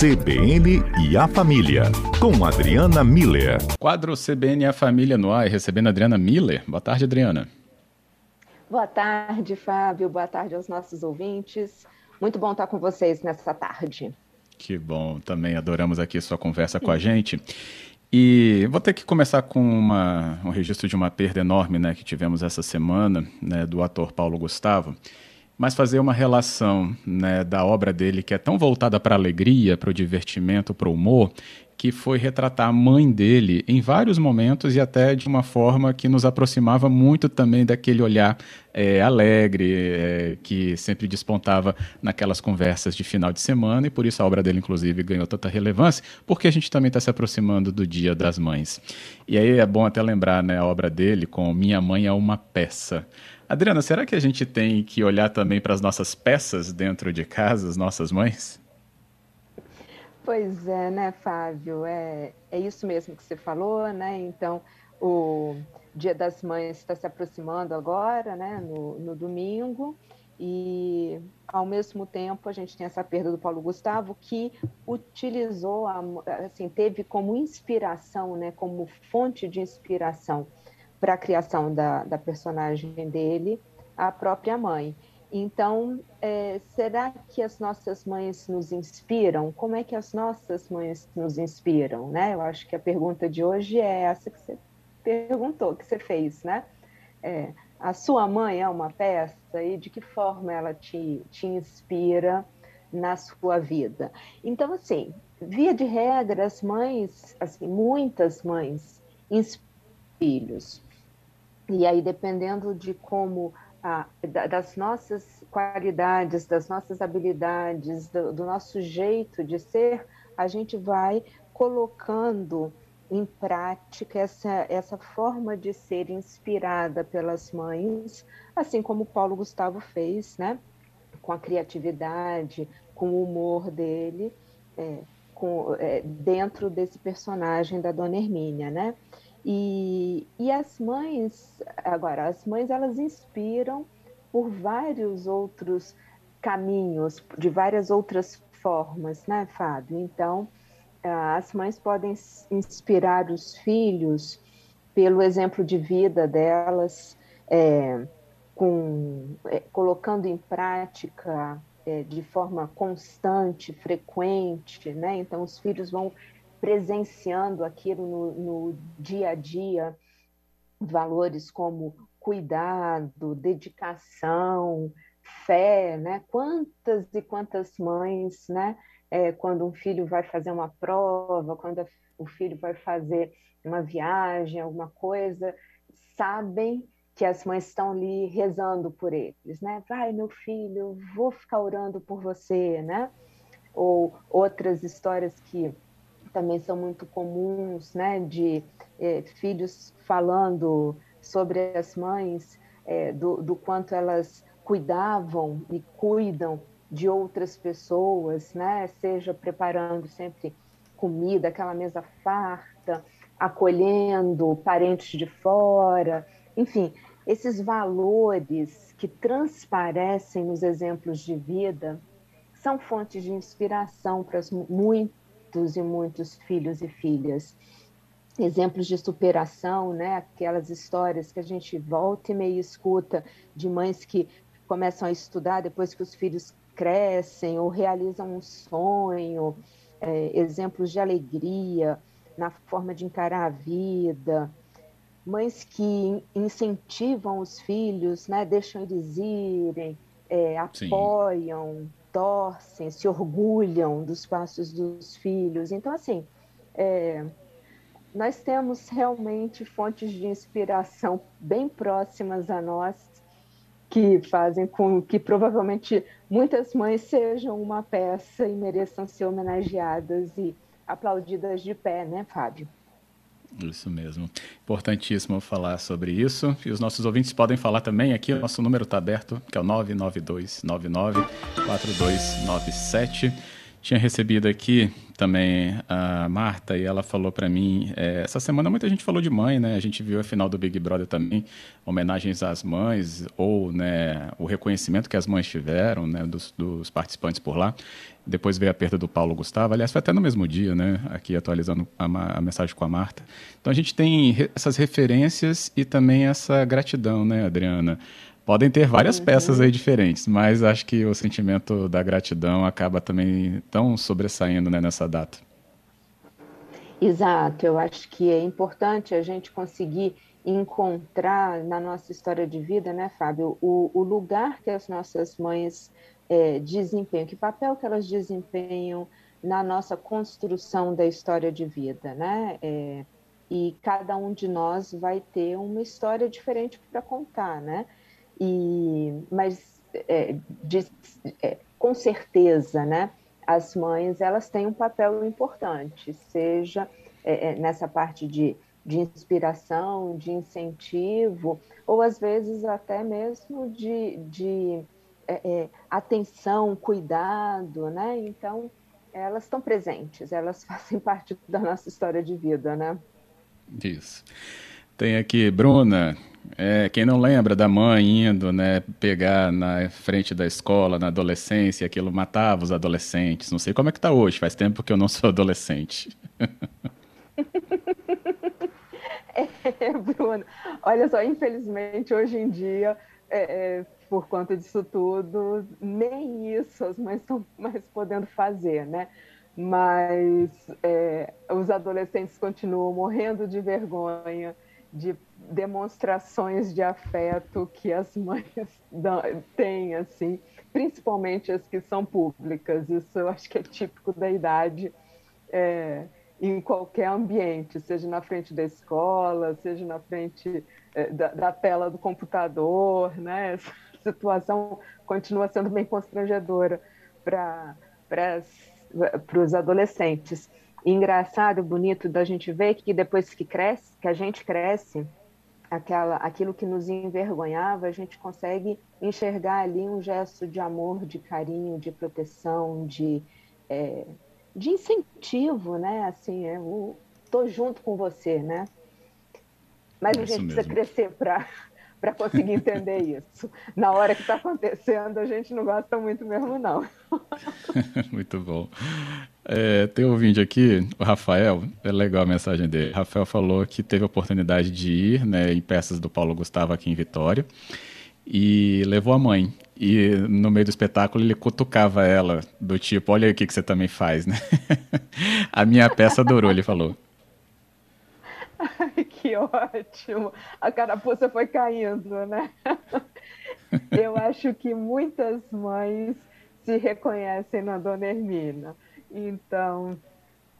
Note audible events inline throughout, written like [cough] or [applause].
CBN e a Família, com Adriana Miller. Quadro CBN e a Família no ar, recebendo a Adriana Miller. Boa tarde, Adriana. Boa tarde, Fábio. Boa tarde aos nossos ouvintes. Muito bom estar com vocês nessa tarde. Que bom, também adoramos aqui sua conversa com a gente. E vou ter que começar com uma, um registro de uma perda enorme né, que tivemos essa semana, né, do ator Paulo Gustavo mas fazer uma relação né, da obra dele que é tão voltada para a alegria, para o divertimento, para o humor, que foi retratar a mãe dele em vários momentos e até de uma forma que nos aproximava muito também daquele olhar é, alegre é, que sempre despontava naquelas conversas de final de semana e por isso a obra dele inclusive ganhou tanta relevância porque a gente também está se aproximando do Dia das Mães. E aí é bom até lembrar né, a obra dele com Minha Mãe é uma peça Adriana, será que a gente tem que olhar também para as nossas peças dentro de casa, as nossas mães? Pois é, né, Fábio? É, é isso mesmo que você falou, né? Então, o Dia das Mães está se aproximando agora, né, no, no domingo, e ao mesmo tempo a gente tem essa perda do Paulo Gustavo que utilizou, assim, teve como inspiração, né, como fonte de inspiração para a criação da, da personagem dele, a própria mãe. Então, é, será que as nossas mães nos inspiram? Como é que as nossas mães nos inspiram? Né? Eu acho que a pergunta de hoje é essa que você perguntou, que você fez, né? É, a sua mãe é uma peça e de que forma ela te, te inspira na sua vida? Então, assim, via de regra, as mães, assim, muitas mães inspiram filhos. E aí, dependendo de como, das nossas qualidades, das nossas habilidades, do, do nosso jeito de ser, a gente vai colocando em prática essa, essa forma de ser inspirada pelas mães, assim como Paulo Gustavo fez, né? com a criatividade, com o humor dele, é, com, é, dentro desse personagem da Dona Hermínia, né? E, e as mães, agora, as mães elas inspiram por vários outros caminhos, de várias outras formas, né, Fábio? Então, as mães podem inspirar os filhos pelo exemplo de vida delas, é, com, é, colocando em prática é, de forma constante, frequente, né? Então, os filhos vão presenciando aquilo no, no dia a dia, valores como cuidado, dedicação, fé, né? Quantas e quantas mães, né? É, quando um filho vai fazer uma prova, quando o filho vai fazer uma viagem, alguma coisa, sabem que as mães estão ali rezando por eles, né? Vai, meu filho, vou ficar orando por você, né? Ou outras histórias que também são muito comuns, né, de é, filhos falando sobre as mães, é, do, do quanto elas cuidavam e cuidam de outras pessoas, né, seja preparando sempre comida, aquela mesa farta, acolhendo parentes de fora, enfim, esses valores que transparecem nos exemplos de vida são fontes de inspiração para muitas muitos e muitos filhos e filhas. Exemplos de superação, né? aquelas histórias que a gente volta e meio escuta de mães que começam a estudar depois que os filhos crescem ou realizam um sonho, é, exemplos de alegria na forma de encarar a vida, mães que incentivam os filhos, né, deixam eles irem, é, apoiam, Sim torcem, se orgulham dos passos dos filhos. Então, assim, é, nós temos realmente fontes de inspiração bem próximas a nós que fazem com que provavelmente muitas mães sejam uma peça e mereçam ser homenageadas e aplaudidas de pé, né, Fábio? Isso mesmo. Importantíssimo falar sobre isso. E os nossos ouvintes podem falar também aqui. O nosso número está aberto, que é o 992994297. Tinha recebido aqui também a Marta e ela falou para mim, é, essa semana muita gente falou de mãe, né? A gente viu a final do Big Brother também, homenagens às mães ou, né, o reconhecimento que as mães tiveram, né, dos, dos participantes por lá. Depois veio a perda do Paulo Gustavo, aliás, foi até no mesmo dia, né? Aqui atualizando a, a mensagem com a Marta. Então a gente tem re essas referências e também essa gratidão, né, Adriana? Podem ter várias uhum. peças aí diferentes, mas acho que o sentimento da gratidão acaba também tão sobressaindo né, nessa data. Exato, eu acho que é importante a gente conseguir encontrar na nossa história de vida, né, Fábio, o, o lugar que as nossas mães é, desempenham, que papel que elas desempenham na nossa construção da história de vida, né? É, e cada um de nós vai ter uma história diferente para contar, né? E, mas é, de, é, com certeza, né, as mães elas têm um papel importante, seja é, é, nessa parte de, de inspiração, de incentivo, ou às vezes até mesmo de, de é, é, atenção, cuidado, né? Então elas estão presentes, elas [laughs] fazem parte da nossa história de vida, né? Isso. Tem aqui, Bruna, é, quem não lembra da mãe indo, né, pegar na frente da escola, na adolescência, aquilo matava os adolescentes. Não sei como é que tá hoje, faz tempo que eu não sou adolescente. [laughs] é, Bruno, olha só, infelizmente hoje em dia, é, é, por conta disso tudo, nem isso as mães estão mais podendo fazer, né? Mas é, os adolescentes continuam morrendo de vergonha de demonstrações de afeto que as mães [laughs] têm, assim, principalmente as que são públicas. Isso eu acho que é típico da idade é, em qualquer ambiente, seja na frente da escola, seja na frente é, da, da, tela do computador, né? Essa [laughs] situação continua sendo bem constrangedora para os adolescentes. Engraçado, bonito da gente ver que depois que cresce, que a gente cresce, aquela, aquilo que nos envergonhava, a gente consegue enxergar ali um gesto de amor, de carinho, de proteção, de, é, de incentivo, né? Assim, é, eu tô junto com você, né? Mas é a gente precisa crescer para para conseguir entender isso. Na hora que está acontecendo, a gente não gosta muito mesmo, não. [laughs] muito bom. É, tem um vídeo aqui, o Rafael, é legal a mensagem dele. O Rafael falou que teve a oportunidade de ir né, em peças do Paulo Gustavo aqui em Vitória e levou a mãe. E no meio do espetáculo ele cutucava ela, do tipo, olha o que, que você também faz, né? [laughs] a minha peça adorou, ele falou. Que [laughs] ótimo! A carapuça foi caindo, né? [laughs] Eu acho que muitas mães se reconhecem na Dona Hermina. Então,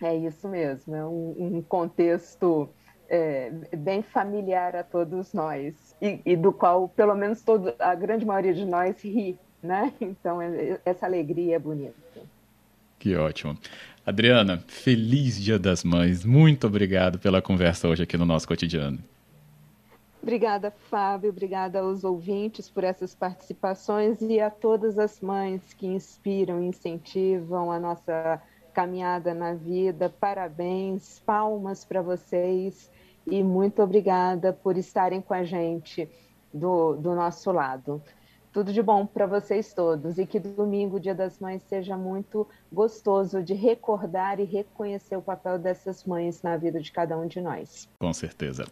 é isso mesmo, é um, um contexto é, bem familiar a todos nós, e, e, do qual, pelo menos, todo, a grande maioria de nós ri, né? Então, é, essa alegria é bonita. Que ótimo. Adriana, feliz Dia das Mães. Muito obrigado pela conversa hoje aqui no nosso cotidiano. Obrigada, Fábio. Obrigada aos ouvintes por essas participações e a todas as mães que inspiram incentivam a nossa caminhada na vida. Parabéns, palmas para vocês e muito obrigada por estarem com a gente do, do nosso lado. Tudo de bom para vocês todos e que domingo, Dia das Mães, seja muito gostoso de recordar e reconhecer o papel dessas mães na vida de cada um de nós. Com certeza.